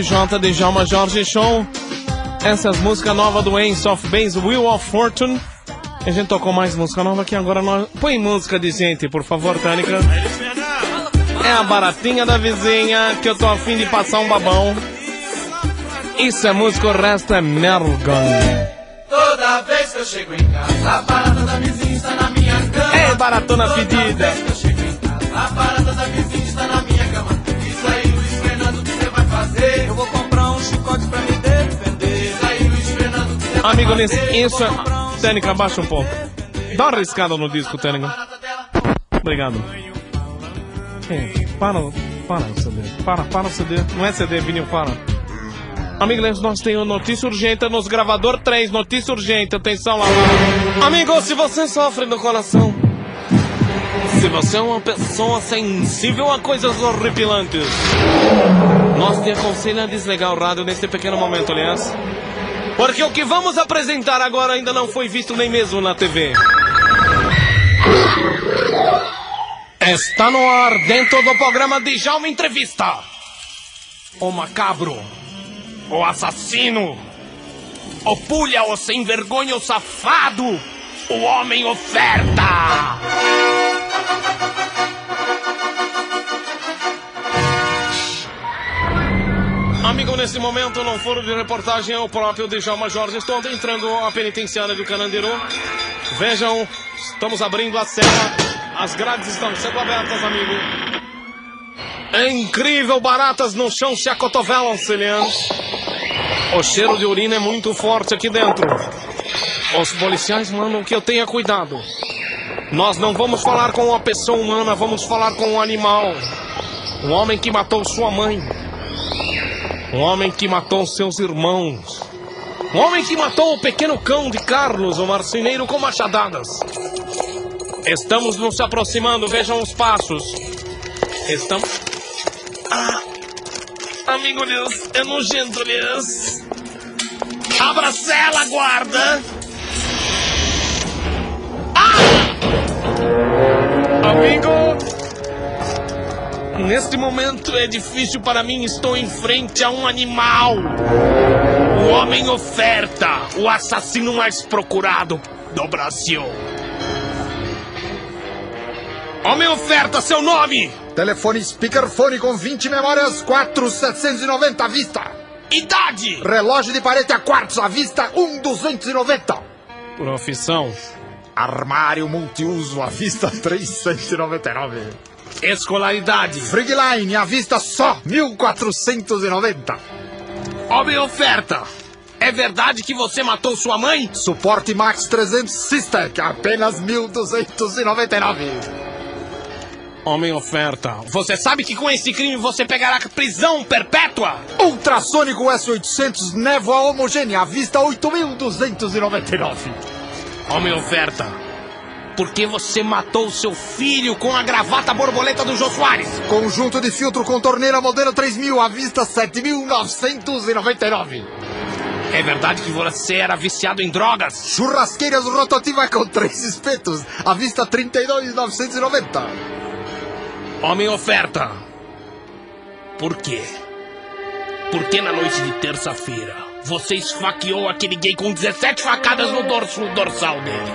J. Djalma Jorge Show. Essas músicas novas do Ace of Base, Wheel of Fortune. A gente tocou mais música nova aqui agora. Nós... Põe música de gente, por favor, Tânica. É a baratinha da vizinha que eu tô afim de passar um babão. Isso é música, o resto é mergon. Toda vez que eu chego em casa, a barata da vizinha está na minha cama. É baratona pedida. Amigo, isso é. Tênica, abaixa um pouco. Dá uma arriscada no disco, Tênica. Obrigado. Ei, para, para o CD. Para, para o CD. Não é CD, vinil, para. Amigos, nós temos notícia urgente nos gravador 3. Notícia urgente, atenção lá. Amigo, se você sofre do coração. Se você é uma pessoa sensível a coisas horripilantes. Nós te aconselho a desligar o rádio nesse pequeno momento, aliás. Porque o que vamos apresentar agora ainda não foi visto nem mesmo na TV. Está no ar dentro do programa de Jalma Entrevista. O macabro, o assassino, o pulha, o sem vergonha, o safado, o homem oferta. Amigo, nesse momento, no foro de reportagem, é o próprio Djalma Jorge. Estou entrando a penitenciária do Canandiru. Vejam, estamos abrindo a cela. As grades estão sendo abertas, amigo. É incrível, baratas no chão se acotovelam, Celian. O cheiro de urina é muito forte aqui dentro. Os policiais mandam que eu tenha cuidado. Nós não vamos falar com uma pessoa humana, vamos falar com um animal. Um homem que matou sua mãe. Um homem que matou seus irmãos. Um homem que matou o pequeno cão de Carlos, o marceneiro, com machadadas. Estamos nos aproximando, vejam os passos. Estamos. Ah! Amigo Deus, é nojento, Deus. Abra a cela, guarda! Ah! Amigo! Neste momento é difícil para mim, estou em frente a um animal. O homem oferta, o assassino mais procurado do Brasil. Homem oferta, seu nome! Telefone speakerphone com 20 memórias 4,790 à vista. Idade! Relógio de parede a quartos à vista 1,290. Profissão. Armário multiuso à vista 399. Escolaridade. Frigline à vista só 1.490. Homem oferta. É verdade que você matou sua mãe? Suporte Max 300 Systec apenas 1.299. Homem oferta. Você sabe que com esse crime você pegará prisão perpétua? Ultrassônico S800 névoa homogênea à vista 8.299. Homem oferta. Por que você matou seu filho com a gravata borboleta do Jô Soares? Conjunto de filtro com torneira modelo 3000 à vista 7.999. É verdade que você era viciado em drogas? Churrasqueiras rotativa com três espetos à vista 32.990. Homem oferta. Por quê? Por que na noite de terça-feira você esfaqueou aquele gay com 17 facadas no dorso no dorsal dele?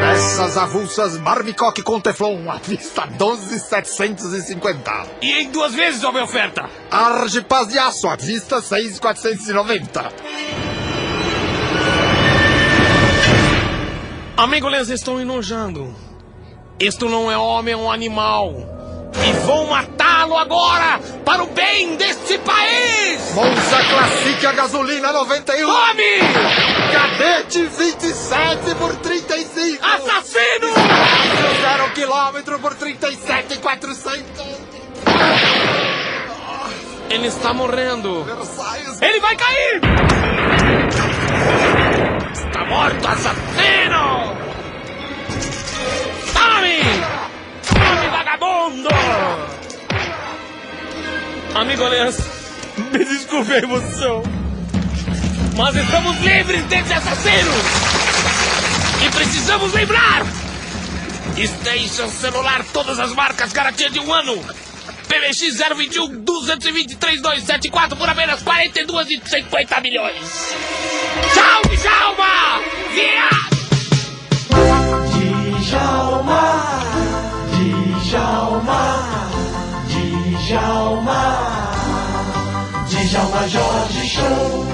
Peças avulsas Marmicoque com Teflon à vista 12.750. E em duas vezes, homem oferta. Argipaz de aço à vista 6.490. Amigo Les, estou enojando. Isto não é homem, é um animal. E vou matá-lo agora para o bem gasolina 91. Tome! Cadete 27 por 35. Assassino! Zero quilômetro por 37,400. Ele está morrendo. Versailles. Ele vai cair! Está morto, assassino! Tome! Tome, vagabundo! Amigo Leas, me desculpe a emoção. Mas estamos livres desse assassino! E precisamos lembrar! Station celular, todas as marcas, garantia de um ano! PBX 021 223 274 por apenas 42 e 50 milhões! Tchau, Djalma! Viado! Djalma, Djalma, Djalma, Djalma Jorge Show.